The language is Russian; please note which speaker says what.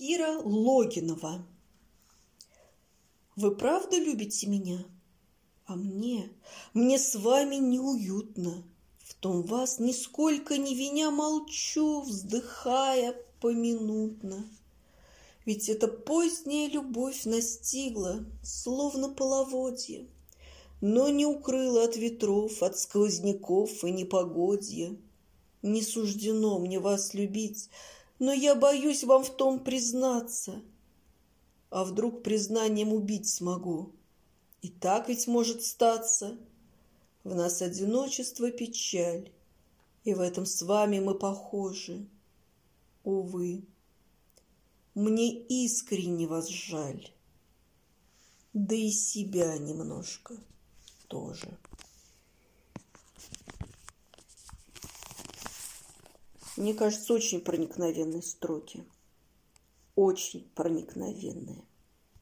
Speaker 1: Кира Логинова. Вы правда любите меня? А мне, мне с вами неуютно. В том вас нисколько не виня молчу, вздыхая поминутно. Ведь эта поздняя любовь настигла, словно половодье, Но не укрыла от ветров, от сквозняков и непогодья. Не суждено мне вас любить, но я боюсь вам в том признаться. А вдруг признанием убить смогу? И так ведь может статься. В нас одиночество, печаль, и в этом с вами мы похожи. Увы, мне искренне вас жаль, да и себя немножко тоже. Мне кажется, очень проникновенные строки. Очень проникновенные.